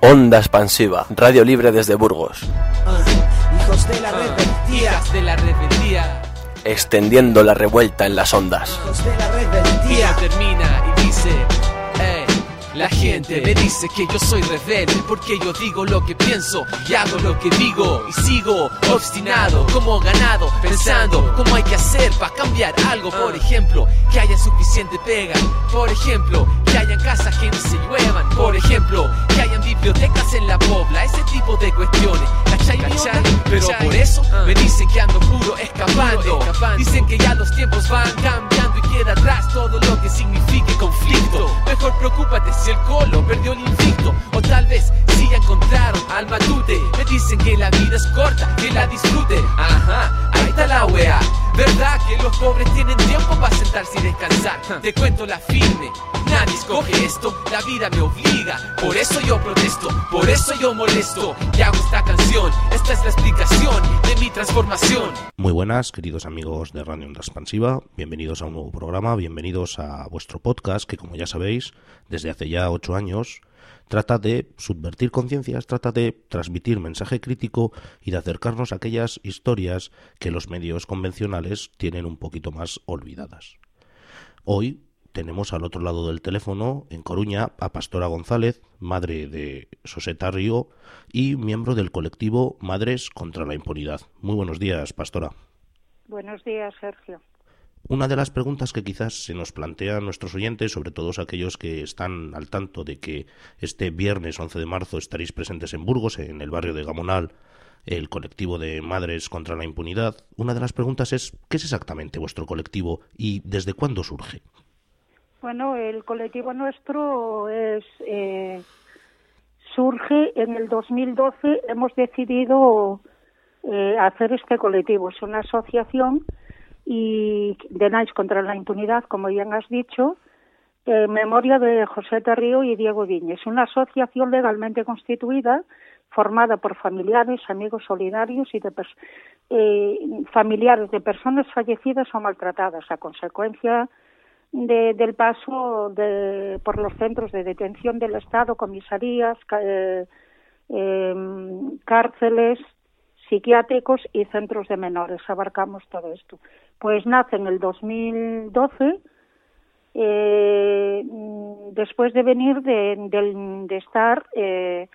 Onda expansiva, radio libre desde Burgos. Hijos de la rebeldía. de la rebeldía. Extendiendo la revuelta en las ondas. Hijos de la Día rebeldía. termina y dice, "Ey, La gente me dice que yo soy rebelde porque yo digo lo que pienso y hago lo que digo. Y sigo obstinado como ganado pensando cómo hay que hacer para cambiar algo. Por ejemplo que haya suficiente pega. Por ejemplo que hayan casas que no se lluevan. Por ejemplo que hayan bibliotecas en la pobla. Ese tipo de cuestiones. ¿cachai? onda? pero por eso me dicen que ando puro escapando. Dicen que ya los tiempos van cambiando y queda atrás todo lo que signifique conflicto. Mejor preocúpate si el colo perdió el invicto o tal vez si ya encontraron al matute. Me dicen que la vida es corta que la disfrute. Ajá ahí está la wea verdad que los pobres tienen tiempo para sentarse y descansar te cuento la firme nadie escoge esto. La vida me obliga por eso yo protesto por eso yo molesto. Y hago esta canción esta es la explicación de mi transformación. Muy buenas, queridos amigos de Radio Onda Expansiva. Bienvenidos a un nuevo programa, bienvenidos a vuestro podcast que, como ya sabéis, desde hace ya ocho años trata de subvertir conciencias, trata de transmitir mensaje crítico y de acercarnos a aquellas historias que los medios convencionales tienen un poquito más olvidadas. Hoy tenemos al otro lado del teléfono, en Coruña, a Pastora González, madre de Soseta Río y miembro del colectivo Madres contra la Impunidad. Muy buenos días, Pastora. Buenos días, Sergio. Una de las preguntas que quizás se nos plantean nuestros oyentes, sobre todo aquellos que están al tanto de que este viernes 11 de marzo estaréis presentes en Burgos, en el barrio de Gamonal, el colectivo de Madres contra la Impunidad, una de las preguntas es ¿qué es exactamente vuestro colectivo y desde cuándo surge? Bueno, el colectivo nuestro es eh, surge en el 2012. Hemos decidido eh, hacer este colectivo. Es una asociación y de NICE contra la impunidad, como bien has dicho, en memoria de José Terrío y Diego Viñes. Una asociación legalmente constituida, formada por familiares, amigos solidarios y de eh, familiares de personas fallecidas o maltratadas a consecuencia de- del paso de, por los centros de detención del Estado, comisarías, eh, em, cárceles, psiquiátricos y centros de menores. Abarcamos todo esto. Pues nace en el 2012, eh, mm, después de venir de, del- de estar eh,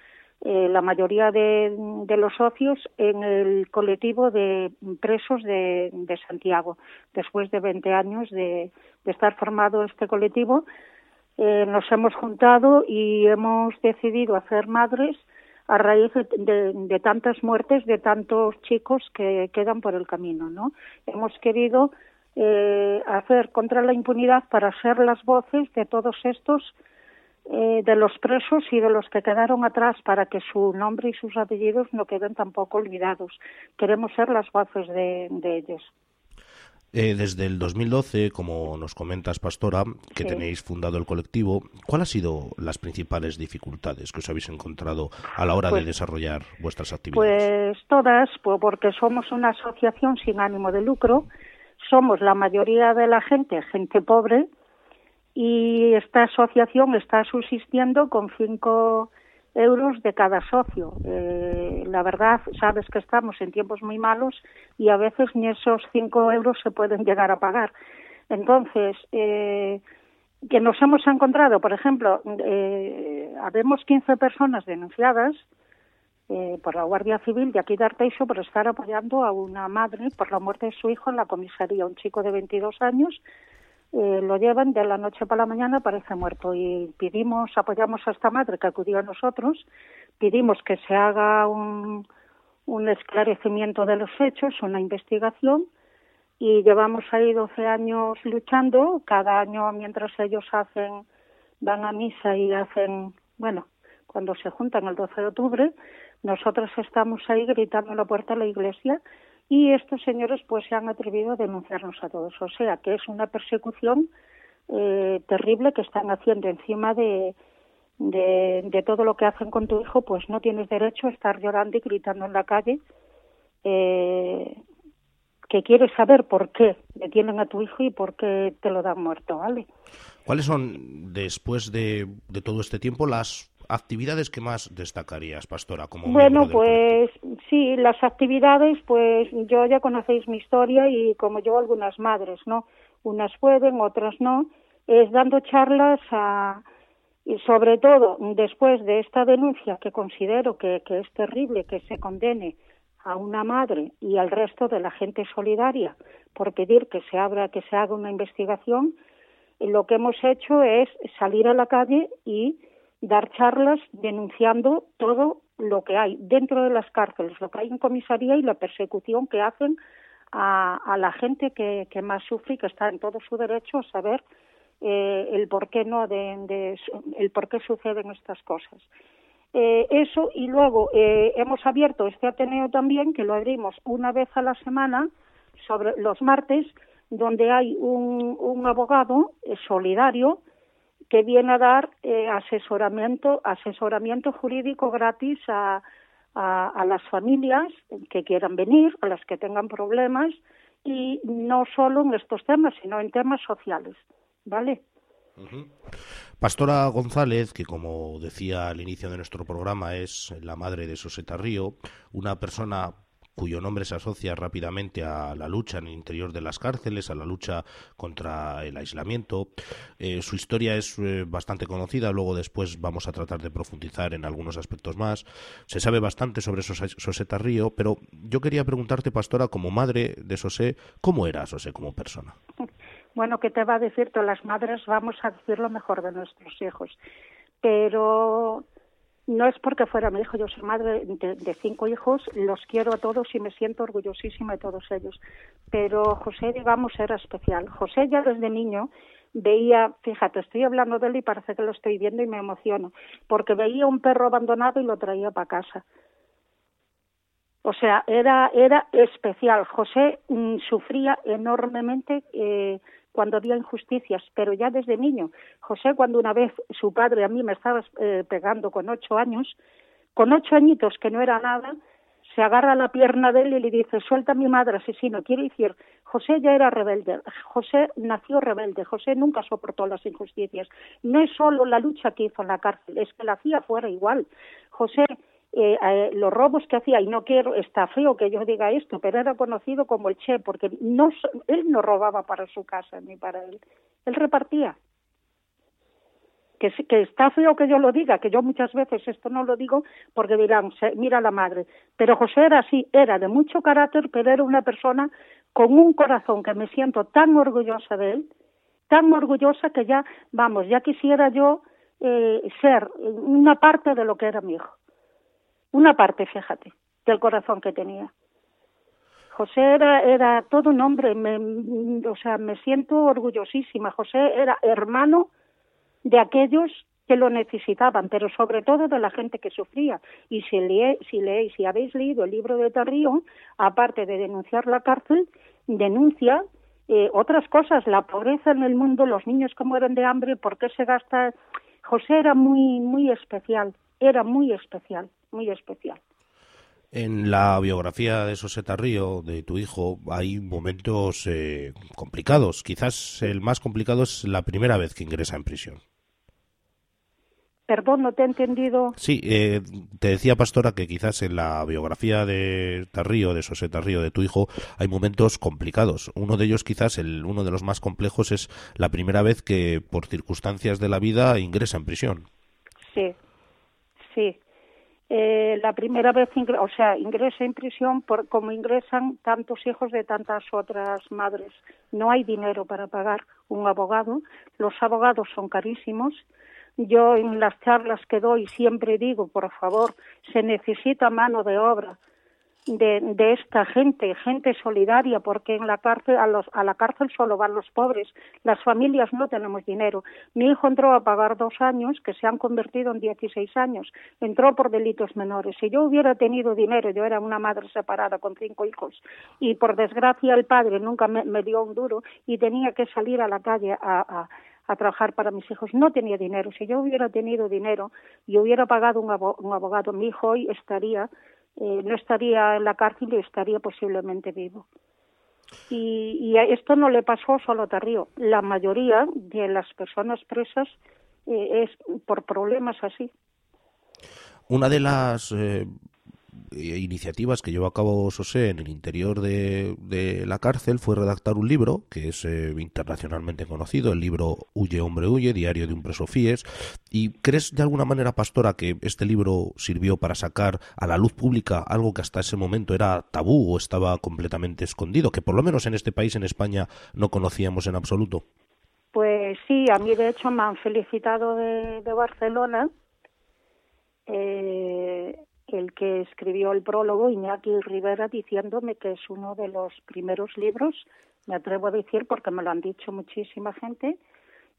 eh, la mayoría de, de los socios en el colectivo de presos de, de Santiago. Después de 20 años de, de estar formado este colectivo, eh, nos hemos juntado y hemos decidido hacer madres a raíz de, de- tantas muertes de tantos chicos que quedan por el camino, ¿no? Hemos querido eh, hacer contra la impunidad para ser las voces de todos estos eh, de los presos y de los que quedaron atrás para que su nombre y sus apellidos no queden tampoco olvidados. Queremos ser las voces de ellos. Eh, desde el 2012, como nos comentas, Pastora, que Sí. tenéis fundado el colectivo, ¿cuáles han sido las principales dificultades que os habéis encontrado a la hora de Pues- desarrollar vuestras actividades? Pues todas, porque somos una asociación sin ánimo de lucro, somos la mayoría de la gente, gente pobre, y esta asociación está subsistiendo con cinco de cada socio. Eh, la verdad, sabes que estamos en tiempos muy malos y a veces ni esos cinco euros se pueden llegar a pagar. Entonces, eh, que nos hemos encontrado, por ejemplo, eh, habemos 15 personas denunciadas eh, por la Guardia Civil de aquí de Arteixo por estar apoyando a una madre por la muerte de su hijo en la comisaría, un chico de 22 años. Eh, lo llevan de la noche para la mañana, parece muerto. Y pedimos, apoyamos a esta madre que acudió a nosotros, pedimos que se haga un, un esclarecimiento de los hechos, una investigación, y llevamos ahí 12 años luchando. Cada año, mientras ellos hacen, van a misa y hacen, bueno, cuando se juntan el 12 de octubre, nosotros estamos ahí gritando en la puerta de la iglesia y estos señores pues se han atrevido a denunciarnos a todos. O sea que es una persecución eh, terrible que están haciendo encima de, de, todo lo que hacen con tu hijo, pues no tienes derecho a estar llorando y gritando en la calle. Eh, que quieres saber por qué detienen a tu hijo y por qué te lo dan muerto, ¿vale? ¿Cuáles son, después de, de todo este tiempo, las actividades que más destacarías, pastora, como Bueno, pues sí, las actividades, pues yo ya conocéis mi historia y como yo algunas madres, ¿no? Unas pueden, otras no, es dando charlas a, y sobre todo después de esta denuncia que considero que, que es terrible que se condene a una madre y al resto de la gente solidaria por pedir que se abra, que se haga una investigación, lo que hemos hecho es salir a la calle y dar charlas denunciando todo lo que hay dentro de las cárceles, lo que hay en comisaría y la persecución que hacen a, la gente que, más sufre y que está en todo su derecho a saber eh, el por qué no de, el por qué suceden estas cosas. Eh, eso y luego eh, hemos abierto este Ateneo también que lo abrimos una vez a la semana sobre los martes donde hay un, un abogado eh, solidario que viene a dar eh, asesoramiento, asesoramiento jurídico gratis a, a, las familias que quieran venir, a las que tengan problemas, y no solo en estos temas, sino en temas sociales. ¿Vale? Pastora González, que como decía al inicio de nuestro programa es la madre de Soseta Río, una persona cuyo nombre se asocia rápidamente a la lucha en el interior de las cárceles, a la lucha contra el aislamiento. Eh, su historia es eh, bastante conocida, luego después vamos a tratar de profundizar en algunos aspectos más. Se sabe bastante sobre Soseta Río, pero yo quería preguntarte, Pastora, como madre de Sosé, ¿cómo era Sosé como persona? Bueno, ¿qué te va a decir? Todas las madres vamos a decir lo mejor de nuestros hijos, pero no es porque fuera mi hijo, yo soy madre de, cinco hijos, los quiero a todos y me siento orgullosísima de todos ellos. Pero José, digamos, era especial. José ya desde niño veía, fíjate, estoy hablando de él y parece que lo estoy viendo y me emociono, porque veía un perro abandonado y lo traía para casa. O sea, era, era especial. José mm, sufría enormemente eh, cuando había injusticias, pero ya desde niño. José, cuando una vez su padre a mí me estaba eh, pegando con ocho años, con ocho añitos que no era nada, se agarra la pierna de él y le dice, suelta a mi madre asesino. Quiere decir, José ya era rebelde, José nació rebelde, José nunca soportó las injusticias. No es solo la lucha que hizo en la cárcel, es que la hacía fuera igual. José eh, eh, los robos que hacía, y no quiero, está feo que yo diga esto, pero era conocido como el Che, porque no, él no robaba para su casa ni para él, él repartía. Que, que está feo que yo lo diga, que yo muchas veces esto no lo digo porque dirán, mira la madre, pero José era así, era de mucho carácter, pero era una persona con un corazón que me siento tan orgullosa de él, tan orgullosa que ya, vamos, ya quisiera yo eh, ser una parte de lo que era mi hijo una parte, fíjate, del corazón que tenía. José era, era todo un hombre, me, o sea, me siento orgullosísima. José era hermano de aquellos que lo necesitaban, pero sobre todo de la gente que sufría. Y si, lee, si leéis, si habéis leído el libro de Tarrío, aparte de denunciar la cárcel, denuncia eh, otras cosas, la pobreza en el mundo, los niños que mueren de hambre, por qué se gasta. José era muy, muy especial, era muy especial muy especial. En la biografía de Soseta Río, de tu hijo, hay momentos eh, complicados. Quizás el más complicado es la primera vez que ingresa en prisión. Perdón, no te he entendido. Sí, eh, te decía, Pastora, que quizás en la biografía de Tarrío, de Soseta Río, de tu hijo, hay momentos complicados. Uno de ellos, quizás, el, uno de los más complejos, es la primera vez que, por circunstancias de la vida, ingresa en prisión. Sí, sí eh, la primera vez, o sea, ingresa en prisión por, como ingresan tantos hijos de tantas otras madres. No hay dinero para pagar un abogado, los abogados son carísimos. Yo en las charlas que doy siempre digo, por favor, se necesita mano de obra de, de, esta gente, gente solidaria, porque en la cárcel, a, los, a la cárcel solo van los pobres, las familias no tenemos dinero. Mi hijo entró a pagar dos años, que se han convertido en 16 años, entró por delitos menores. Si yo hubiera tenido dinero, yo era una madre separada con cinco hijos, y por desgracia el padre nunca me, dio un duro y tenía que salir a la calle a, a a trabajar para mis hijos. No tenía dinero. Si yo hubiera tenido dinero y hubiera pagado un, abogado, mi hijo hoy estaría eh, no estaría en la cárcel y estaría posiblemente vivo. Y, y esto no le pasó solo a Tarrío. La mayoría de las personas presas eh, es por problemas así. Una de las eh, iniciativas que llevó a cabo Sosé en el interior de, la cárcel fue redactar un libro que es eh, internacionalmente conocido, el libro Huye, hombre, huye, diario de un preso FIES. ¿Y crees de alguna manera, Pastora, que este libro sirvió para sacar a la luz pública algo que hasta ese momento era tabú o estaba completamente escondido, que por lo menos en este país, en España, no conocíamos en absoluto? Pues sí, a mí de hecho me han felicitado de, de Barcelona. Eh, el que escribió el prólogo, Iñaki Rivera, diciéndome que es uno de los primeros libros, me atrevo a decir porque me lo han dicho muchísima gente,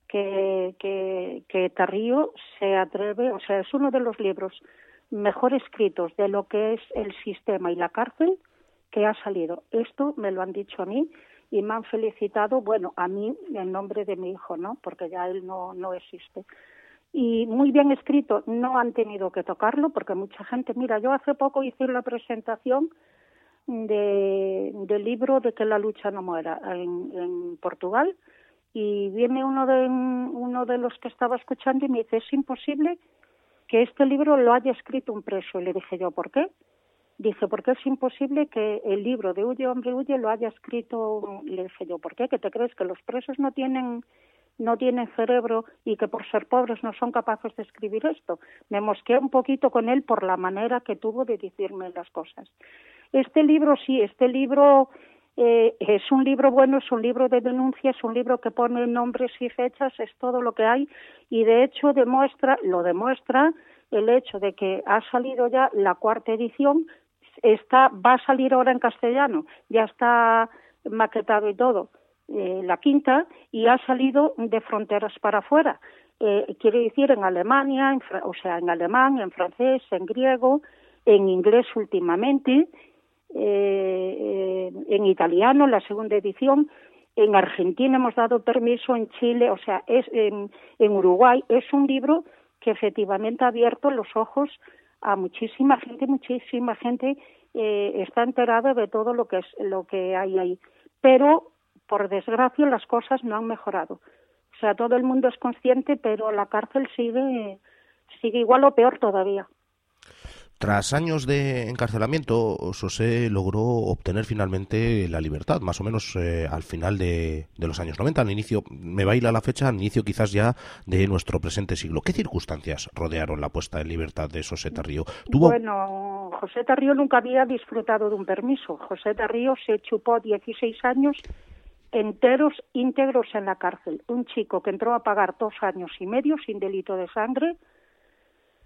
que, que, que Tarrío se atreve, o sea, es uno de los libros mejor escritos de lo que es el sistema y la cárcel que ha salido. Esto me lo han dicho a mí y me han felicitado, bueno, a mí en nombre de mi hijo, ¿no? Porque ya él no, no existe y muy bien escrito, no han tenido que tocarlo porque mucha gente, mira, yo hace poco hice la presentación de, del libro de que la lucha no muera en, en Portugal y viene uno de uno de los que estaba escuchando y me dice es imposible que este libro lo haya escrito un preso y le dije yo ¿por qué? Dice, porque es imposible que el libro de Huye, hombre, huye lo haya escrito, le dije yo, ¿por qué? ¿Que te crees que los presos no tienen no tienen cerebro y que por ser pobres no son capaces de escribir esto. Me mosqué un poquito con él por la manera que tuvo de decirme las cosas. Este libro sí, este libro eh, es un libro bueno, es un libro de denuncia, es un libro que pone nombres y fechas, es todo lo que hay y de hecho demuestra, lo demuestra el hecho de que ha salido ya la cuarta edición, está, va a salir ahora en castellano, ya está maquetado y todo eh, la quinta y ha salido de fronteras para afuera. Eh, quiere decir en Alemania, o sea, en alemán, en francés, en griego, en inglés últimamente, eh, en italiano, la segunda edición. En Argentina hemos dado permiso, en Chile, o sea, es en, en Uruguay. Es un libro que efectivamente ha abierto los ojos a muchísima gente, muchísima gente eh, está enterada de todo lo que es lo que hay ahí. Pero por desgracia las cosas no han mejorado. O sea, todo el mundo es consciente, pero la cárcel sigue, sigue igual o peor todavía. Tras años de encarcelamiento, José logró obtener finalmente la libertad, más o menos eh, al final de, los años 90, al inicio, me baila la fecha, al inicio quizás ya de nuestro presente siglo. ¿Qué circunstancias rodearon la puesta en libertad de José Tarrío? Bueno, José Tarrío nunca había disfrutado de un permiso. José Tarrío se chupó 16 años enteros íntegros en la cárcel. Un chico que entró a pagar dos años y medio sin delito de sangre,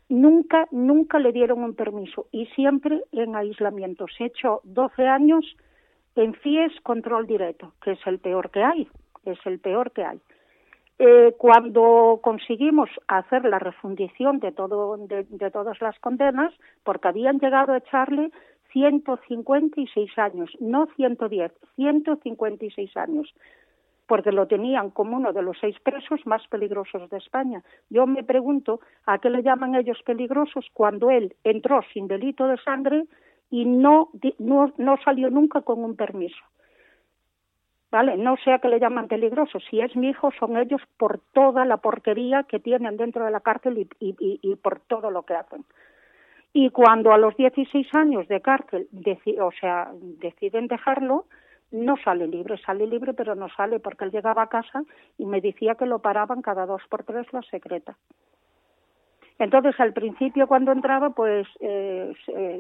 nunca, nunca le dieron un permiso y siempre en aislamiento. Se echó 12 años en FIES control directo, que es el peor que hay, es el peor que hay. Eh, cuando conseguimos hacer la refundición de, todo, de, de todas las condenas, porque habían llegado a echarle 156 años, no 110, 156 años, porque lo tenían como uno de los seis presos más peligrosos de España. Yo me pregunto a qué le llaman ellos peligrosos cuando él entró sin delito de sangre y no, no, no salió nunca con un permiso. ¿Vale? No sé a qué le llaman peligrosos. Si es mi hijo, son ellos por toda la porquería que tienen dentro de la cárcel y, y, y por todo lo que hacen. Y cuando a los 16 años de cárcel, o sea, deciden dejarlo, no sale libre, sale libre, pero no sale porque él llegaba a casa y me decía que lo paraban cada dos por tres la secreta. Entonces, al principio cuando entraba, pues eh,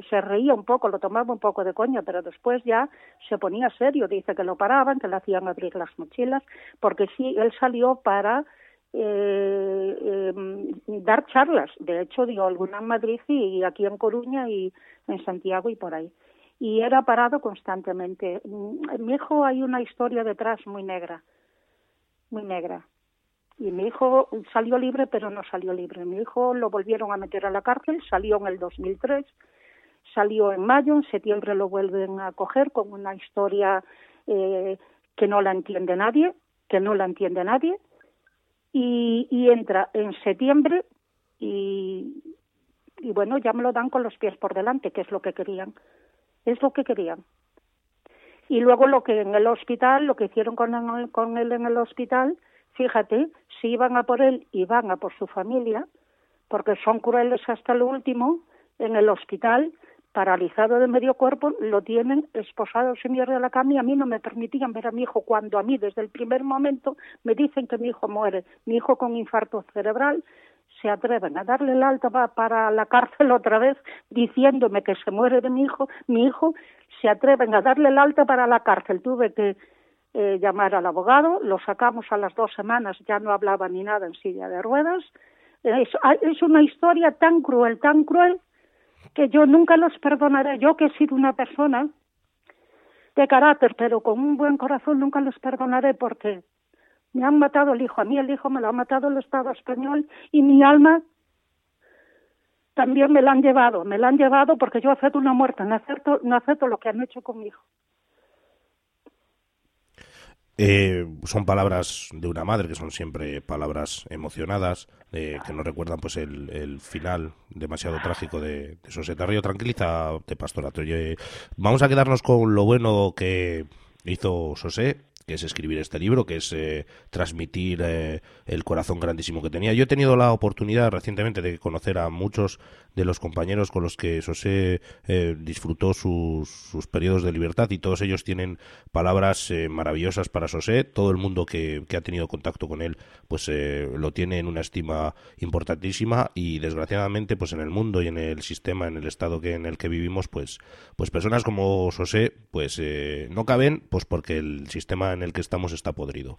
se, reía un poco, lo tomaba un poco de coña, pero después ya se ponía serio. Dice que lo paraban, que le hacían abrir las mochilas, porque sí, él salió para eh, em, dar charlas. De hecho, dio alguna en Madrid y aquí en Coruña y en Santiago y por ahí. Y era parado constantemente. En mi hijo hay una historia detrás muy negra, muy negra. Y mi hijo salió libre, pero no salió libre. Mi hijo lo volvieron a meter a la cárcel, salió en el 2003, salió en mayo, en septiembre lo vuelven a coger con una historia eh, que no la entiende nadie, que no la entiende nadie, y, entra en septiembre y, y bueno, ya me lo dan con los pies por delante, que es lo que querían. Es lo que querían. Y luego lo que en el hospital, lo que hicieron con, con él en el hospital, fíjate, si iban a por él, iban a por su familia, porque son crueles hasta lo último, en el hospital, paralizado de medio cuerpo, lo tienen esposado sin mierda de la cama y a mí no me permitían ver a mi hijo cuando a mí desde el primer momento me dicen que mi hijo muere, mi hijo con infarto cerebral, se atreven a darle el alta para la cárcel otra vez diciéndome que se muere de mi hijo, mi hijo se atreven a darle el alta para la cárcel. Tuve que eh, llamar al abogado, lo sacamos a las dos semanas, ya no hablaba ni nada en silla de ruedas. Es, es una historia tan cruel, tan cruel, que yo nunca los perdonaré. Yo que he sido una persona de carácter, pero con un buen corazón, nunca los perdonaré porque me han matado el hijo. A mí el hijo me lo ha matado el Estado español y mi alma también me la han llevado. Me la han llevado porque yo acepto una muerte, no acepto, no acepto lo que han hecho con mi hijo. Eh, son palabras de una madre que son siempre palabras emocionadas que nos recuerdan pues el, final demasiado trágico de, de Soseta Río tranquiliza de Pastorato vamos a quedarnos con lo bueno que hizo Sosé que es escribir este libro, que es eh, transmitir eh, el corazón grandísimo que tenía. Yo he tenido la oportunidad recientemente de conocer a muchos de los compañeros con los que José eh, disfrutó sus, sus, periodos de libertad y todos ellos tienen palabras eh, maravillosas para José. Todo el mundo que, ha tenido contacto con él pues eh, lo tiene en una estima importantísima y desgraciadamente pues en el mundo y en el sistema, en el estado que en el que vivimos pues pues personas como José pues no caben pues porque el sistema en el que estamos está podrido.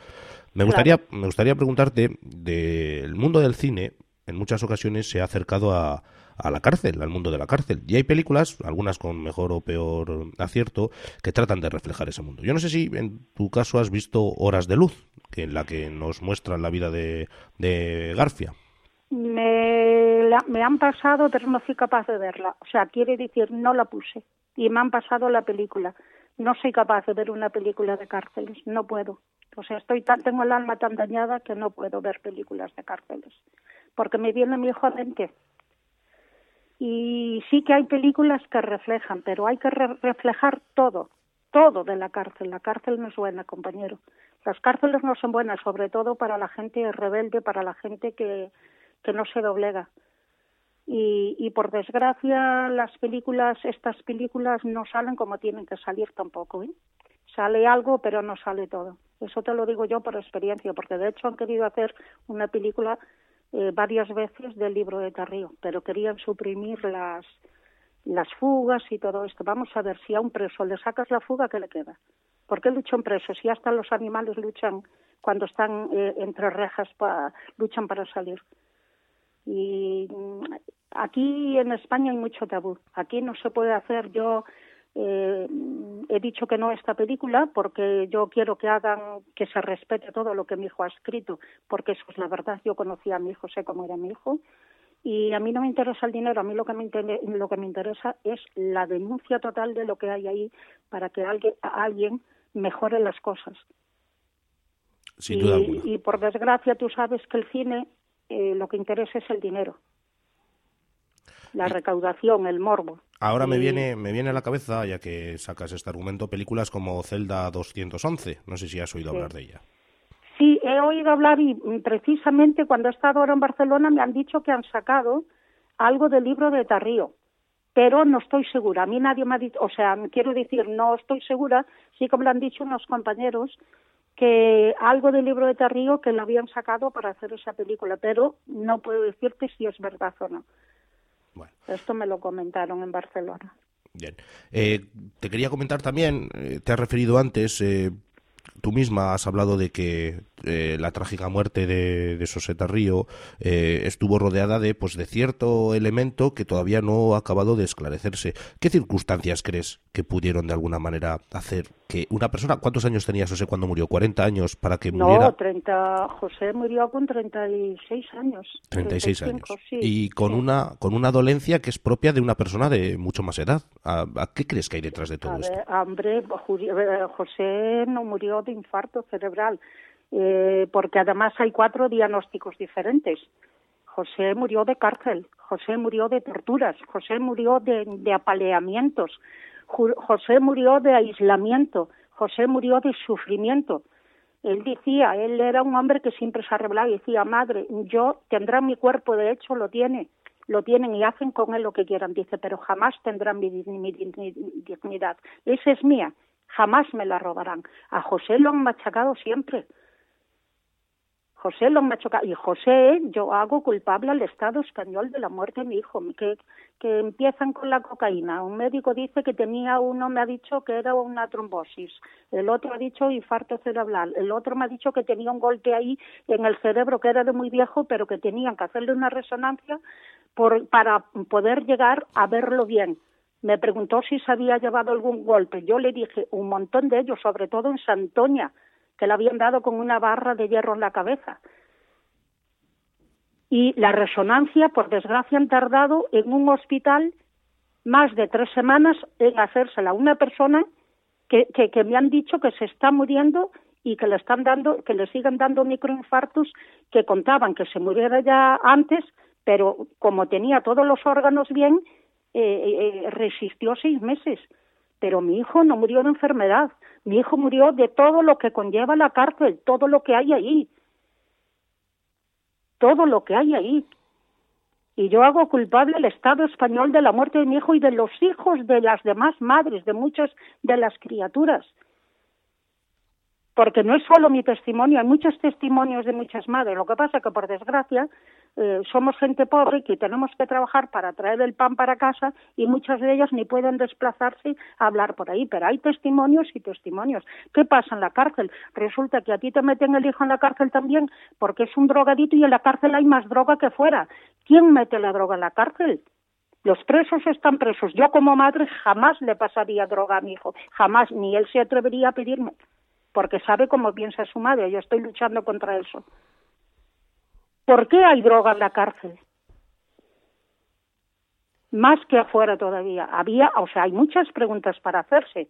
Me gustaría me gustaría preguntarte del mundo del cine en muchas ocasiones se ha acercado a, a la cárcel, al mundo de la cárcel. Y hay películas, algunas con mejor o peor acierto, que tratan de reflejar ese mundo. Yo no sé si en tu caso has visto Horas de Luz, que en la que nos muestran la vida de, de Garfia. Me, me han pasado, pero no fui capaz de verla. O sea, quiere decir, no la puse. Y me han pasado la película. No soy capaz de ver una película de cárceles, no puedo. O sea, estoy tan, tengo el alma tan dañada que no puedo ver películas de cárceles. Porque me viene mi hijo a mente y sí que hay películas que reflejan, pero hay que reflejar todo, todo de la cárcel. La cárcel no es buena, compañero. Las cárceles no son buenas, sobre todo para la gente rebelde, para la gente que, que no se doblega. Y, y por desgracia las películas, estas películas no salen como tienen que salir tampoco. ¿eh? Sale algo, pero no sale todo. Eso te lo digo yo por experiencia, porque de hecho han querido hacer una película eh, varias veces del libro de Carrillo, pero querían suprimir las, las fugas y todo esto. Vamos a ver si a un preso le sacas la fuga, ¿qué le queda? ¿Por qué luchan presos? Si hasta los animales luchan cuando están eh, entre rejas, luchan para salir. Y mm, aquí en España hay mucho tabú. Aquí no se puede hacer. Yo eh, he dicho que no a esta película porque yo quiero que hagan, que se respete todo lo que mi hijo ha escrito, porque eso es la verdad. Yo conocía a mi hijo, sé cómo era mi hijo. Y a mí no me interesa el dinero, a mí lo que me, lo que me interesa es la denuncia total de lo que hay ahí para que alguien, alguien mejore las cosas. y, por desgracia tú sabes que el cine eh, lo que interesa es el dinero la recaudación, el morbo. Ahora me viene me viene a la cabeza, ya que sacas este argumento, películas como Zelda 211. No sé si has oído hablar de ella. Sí, he oído hablar y precisamente cuando he estado ahora en Barcelona me han dicho que han sacado algo del libro de Tarrío, pero no estoy segura. A mí nadie me ha dicho, o sea, quiero decir, no estoy segura, sí como lo han dicho unos compañeros, que algo del libro de Tarrío que lo habían sacado para hacer esa película, pero no puedo decirte si es verdad o no. Esto me lo comentaron en Barcelona. Bien. Eh, te quería comentar también, eh, te has referido antes, eh, tú misma has hablado de que eh, la trágica muerte de, de Soseta Río eh, estuvo rodeada de, pues, de cierto elemento que todavía no ha acabado de esclarecerse. ¿Qué circunstancias crees que pudieron de alguna manera hacer que una persona, ¿cuántos años tenía José cuando murió? ¿40 años para que muriera? No, 30, José murió con 36 años. 36 años. y con, una, con una dolencia que es propia de una persona de mucho más edad. ¿A, qué crees que hay detrás de todo esto? hombre, eh, José no murió de infarto cerebral eh, porque además hay cuatro diagnósticos diferentes. José murió de cárcel, José murió de torturas, José murió de, apaleamientos, José murió de aislamiento, José murió de sufrimiento. Él decía, él era un hombre que siempre se revelado y decía, madre, yo tendrá mi cuerpo, de hecho lo tiene, lo tienen y hacen con él lo que quieran, dice, pero jamás tendrán mi dignidad. Esa es mía, jamás me la robarán. A José lo han machacado siempre. José lo machuca y José yo hago culpable al Estado español de la muerte de mi hijo que que empiezan con la cocaína. Un médico dice que tenía uno me ha dicho que era una trombosis. El otro ha dicho infarto cerebral. El otro me ha dicho que tenía un golpe ahí en el cerebro que era de muy viejo pero que tenían que hacerle una resonancia por, para poder llegar a verlo bien me preguntó si se había llevado algún golpe yo le dije un montón de ellos sobre todo en Santoña que le habían dado con una barra de hierro en la cabeza. Y la resonancia, por desgracia, han tardado en un hospital más de tres semanas en hacérsela a una persona que, me han dicho que se está muriendo y que le están dando, que le siguen dando microinfartos que contaban que se muriera ya antes, pero como tenía todos los órganos bien, eh, eh, eh resistió seis meses. Pero mi hijo no murió de enfermedad, mi hijo murió de todo lo que conlleva la cárcel, todo lo que hay ahí. Todo lo que hay ahí. Y yo hago culpable al Estado español de la muerte de mi hijo y de los hijos de las demás madres, de muchas de las criaturas porque no es solo mi testimonio, hay muchos testimonios de muchas madres. Lo que pasa es que, por desgracia, eh, somos gente pobre que tenemos que trabajar para traer el pan para casa y muchas de ellas ni pueden desplazarse a hablar por ahí. Pero hay testimonios y testimonios. ¿Qué pasa en la cárcel? Resulta que a ti te meten el hijo en la cárcel también porque es un drogadito y en la cárcel hay más droga que fuera. ¿Quién mete la droga en la cárcel? Los presos están presos. Yo como madre jamás le pasaría droga a mi hijo, jamás, ni él se atrevería a pedirme porque sabe cómo piensa su madre. Yo estoy luchando contra eso. ¿Por qué hay droga en la cárcel? Más que afuera todavía. Había, o sea, hay muchas preguntas para hacerse.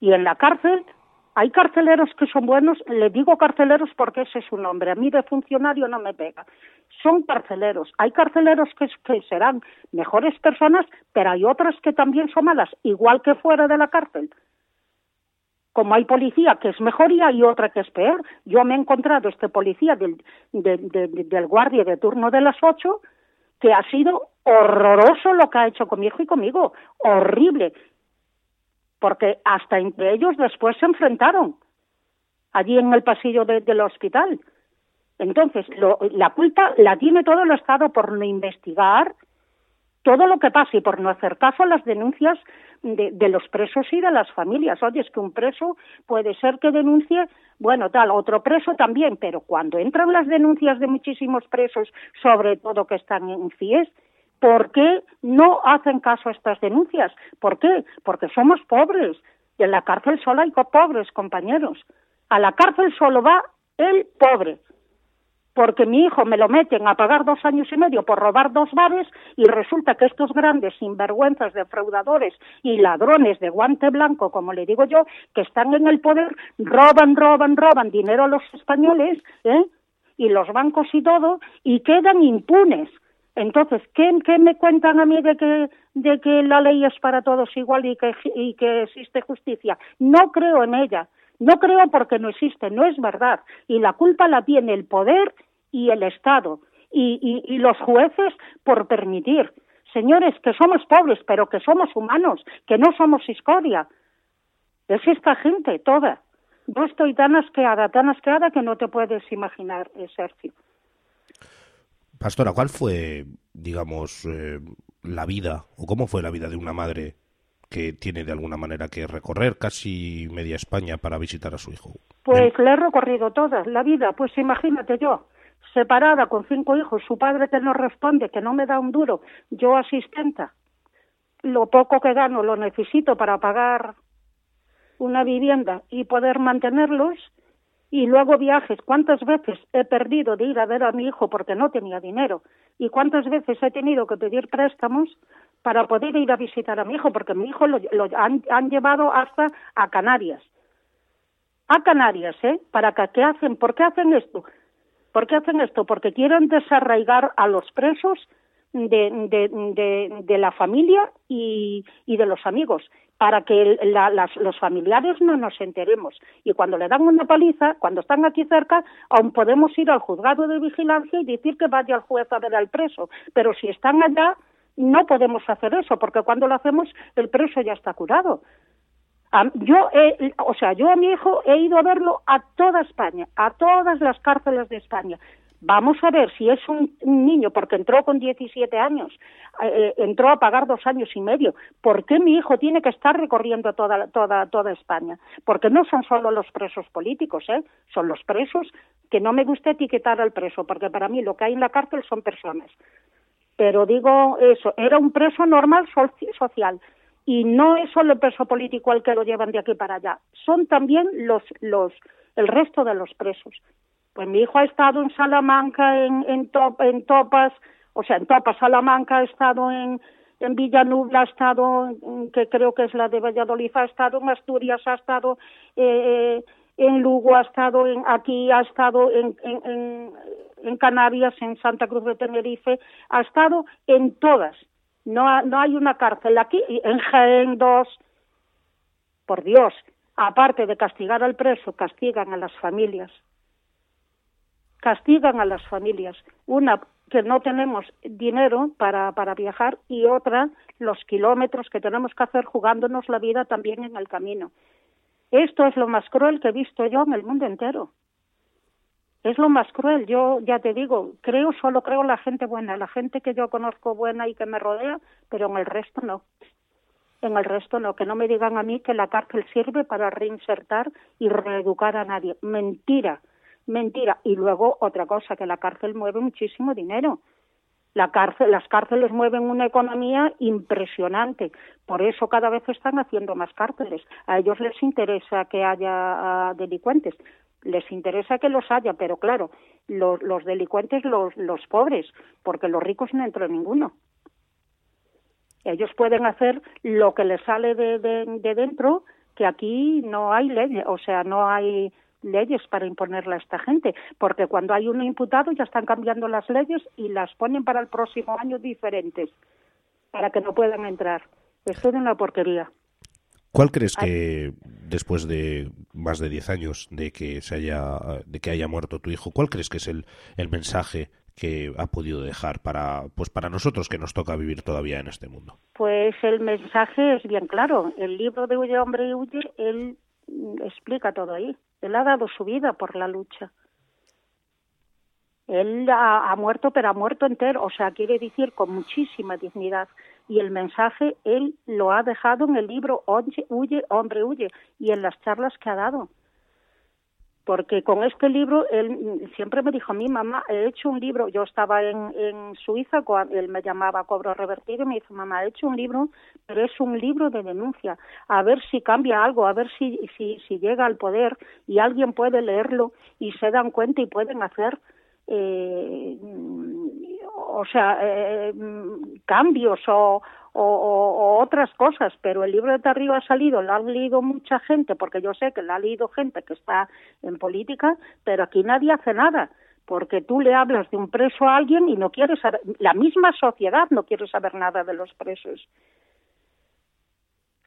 Y en la cárcel hay carceleros que son buenos, le digo carceleros porque ese es su nombre, a mí de funcionario no me pega. Son carceleros, hay carceleros que, que, serán mejores personas, pero hay otras que también son malas, igual que fuera de la cárcel como hay policía que es mejor y hay otra que es peor. Yo me he encontrado este policía del, del guardia de turno de las ocho que ha sido horroroso lo que ha hecho con mi hijo y conmigo, horrible, porque hasta entre ellos después se enfrentaron allí en el pasillo del hospital. Entonces, la culpa la tiene todo el Estado por no investigar todo lo que pasa y por no hacer caso a las denuncias de, los presos y de las familias. Oye, es que un preso puede ser que denuncie, bueno, tal, otro preso también, pero cuando entran las denuncias de muchísimos presos, sobre todo que están en CIES, ¿por qué no hacen caso a estas denuncias? ¿Por qué? Porque somos pobres. Y en la cárcel solo hay pobres, compañeros. A la cárcel solo va el pobre porque mi hijo me lo meten a pagar dos años y medio por robar dos bares y resulta que estos grandes sinvergüenzas defraudadores y ladrones de guante blanco, como le digo yo, que están en el poder, roban, roban, roban dinero a los españoles, ¿eh? y los bancos y todo, y quedan impunes. Entonces, ¿qué, ¿qué, me cuentan a mí de que, de que la ley es para todos igual y que, y que existe justicia? No creo en ella. No creo porque no existe, no es verdad. Y la culpa la tiene el poder y el Estado y, y, los jueces por permitir. Señores, que somos pobres, pero que somos humanos, que no somos escoria. Es esta gente toda. Yo estoy tan asqueada, tan asqueada que no te puedes imaginar, Sergio. Pastora, ¿cuál fue, digamos, eh, la vida o cómo fue la vida de una madre que tiene de alguna manera que recorrer casi media España para visitar a su hijo? Pues le he recorrido toda la vida, pues imagínate yo separada con cinco hijos, su padre que no responde, que no me da un duro, yo asistenta, lo poco que gano lo necesito para pagar una vivienda y poder mantenerlos, y luego viajes. ¿Cuántas veces he perdido de ir a ver a mi hijo porque no tenía dinero? ¿Y cuántas veces he tenido que pedir préstamos para poder ir a visitar a mi hijo? Porque mi hijo lo, han, han, llevado hasta a Canarias. A Canarias, ¿eh? ¿Para qué hacen? ¿Por qué hacen esto? ¿Por qué hacen esto? Porque quieren desarraigar a los presos de, de, la familia y, de los amigos. para que los familiares no nos enteremos. Y cuando le dan una paliza, cuando están aquí cerca, aún podemos ir al juzgado de vigilancia y decir que vaya al juez a ver al preso. Pero si están allá, no podemos hacer eso, porque cuando lo hacemos, el preso ya está curado. Yo, o sea, yo a mi hijo he ido a verlo a toda España, a todas las cárceles de España. Vamos a ver si es un, niño, porque entró con 17 años, eh, entró a pagar dos años y medio. ¿Por qué mi hijo tiene que estar recorriendo toda, toda, toda España? Porque no son solo los presos políticos, ¿eh? son los presos que no me gusta etiquetar al preso, porque para mí lo que hay en la cárcel son personas. Pero digo eso, era un preso normal social y no es solo el preso político el que lo llevan de aquí para allá, son también los, los, el resto de los presos. Pues mi hijo ha estado en Salamanca, en, en, en Topas, o sea, en Topas, Salamanca, ha estado en, en Villanubla, ha estado, que creo que es la de Valladolid, ha estado en Asturias, ha estado eh, en Lugo, ha estado en, aquí, ha estado en, en, en, Canarias, en Santa Cruz de Tenerife, ha estado en todas. No, no hay una cárcel aquí, en Jaén 2, por Dios, aparte de castigar al preso, castigan a las familias castigan a las familias. Una, que no tenemos dinero para, para viajar y otra, los kilómetros que tenemos que hacer jugándonos la vida también en el camino. Esto es lo más cruel que he visto yo en el mundo entero. Es lo más cruel. Yo ya te digo, creo, solo creo la gente buena, la gente que yo conozco buena y que me rodea, pero en el resto no. En el resto no. Que no me digan a mí que la cárcel sirve para reinsertar y reeducar a nadie. Mentira mentira. Y luego otra cosa, que la cárcel mueve muchísimo dinero. La cárcel, las cárceles mueven una economía impresionante. Por eso cada vez están haciendo más cárceles. A ellos les interesa que haya ah, delincuentes. Les interesa que los haya, pero claro, los, delincuentes, los, los pobres, porque los ricos no entran ninguno. Ellos pueden hacer lo que les sale de, de, de dentro, que aquí no hay ley, o sea, no hay leyes para imponerla a esta gente, porque cuando hay uno imputado ya están cambiando las leyes y las ponen para el próximo año diferentes, para que no puedan entrar. Esto es una porquería. ¿Cuál crees que después de más de 10 años de que se haya de que haya muerto tu hijo, cuál crees que es el, el mensaje que ha podido dejar para pues para nosotros que nos toca vivir todavía en este mundo? Pues el mensaje es bien claro. El libro de Huye hombre y huye, él explica todo ahí. Él ha dado su vida por la lucha. Él ha, muerto, pero ha muerto entero, o sea, quiere decir con muchísima dignidad. Y el mensaje él lo ha dejado en el libro Huye, hombre, huye, y en las charlas que ha dado. Porque con este libro él siempre me dijo, mi mamá, he hecho un libro, yo estaba en, en Suiza, él me llamaba Cobro Revertido y me dijo, mamá, he hecho un libro, pero es un libro de denuncia, a ver si cambia algo, a ver si, si, si llega al poder y alguien puede leerlo y se dan cuenta y pueden hacer eh, o sea, eh, cambios o, o, otras cosas, pero el libro de Tarrio ha salido, lo ha leído mucha gente, porque yo sé que lo ha leído gente que está en política, pero aquí nadie hace nada, porque tú le hablas de un preso a alguien y no quieres saber, la misma sociedad no quiere saber nada de los presos.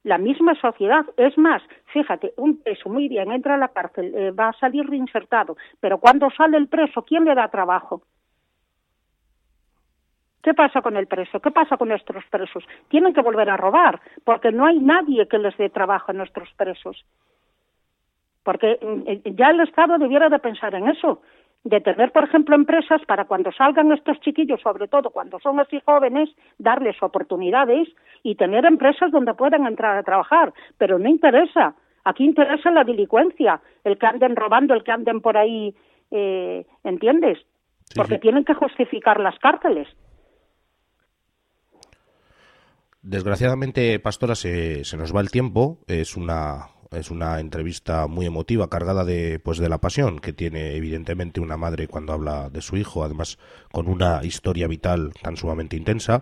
La misma sociedad, es más, fíjate, un preso muy bien entra a la cárcel, eh, va a salir reinsertado, pero cuando sale el preso, ¿quién le da trabajo? ¿Qué pasa con el preso? ¿Qué pasa con nuestros presos? Tienen que volver a robar, porque no hay nadie que les dé trabajo a nuestros presos. Porque mm, eh, ya el Estado debiera de pensar en eso, de tener, por ejemplo, empresas para cuando salgan estos chiquillos, sobre todo cuando son así jóvenes, darles oportunidades y tener empresas donde puedan entrar a trabajar. Pero no interesa. Aquí interesa la delincuencia, el que anden robando, el que anden por ahí, eh, ¿entiendes? Porque tienen que justificar las cárceles. Desgraciadamente, Pastora, se, se nos va el tiempo. Es una Es una entrevista muy emotiva, cargada de, pues, de la pasión que tiene evidentemente una madre cuando habla de su hijo, además con una historia vital tan sumamente intensa.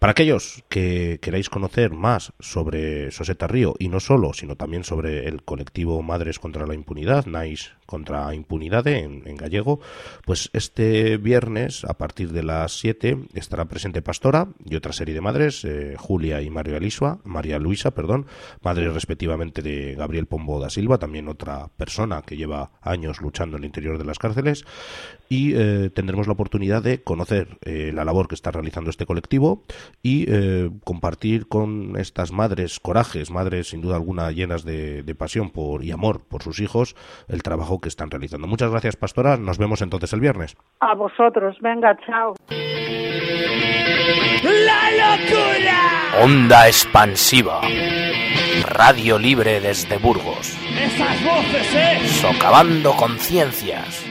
Para aquellos que queráis conocer más sobre Soseta Río, y no solo, sino también sobre el colectivo Madres contra la Impunidad, NICE contra Impunidad en, gallego, pues este viernes, a partir de las 7, estará presente Pastora y otra serie de madres, eh, Julia y María Luisa, María Luisa, perdón, madres respectivamente de Gabriel Pombo da Silva, también otra persona que lleva años luchando en el interior de las cárceles, y eh, tendremos la oportunidad de conocer eh, la labor que está realizando este colectivo y eh, compartir con estas madres corajes, madres sin duda alguna llenas de, de, pasión por, y amor por sus hijos, el trabajo que están realizando. Muchas gracias, Pastora. Nos vemos entonces el viernes. A vosotros. Venga, chao. ¡La locura! Onda expansiva. Radio libre desde Burgos. Esas voces, ¿eh? Socavando conciencias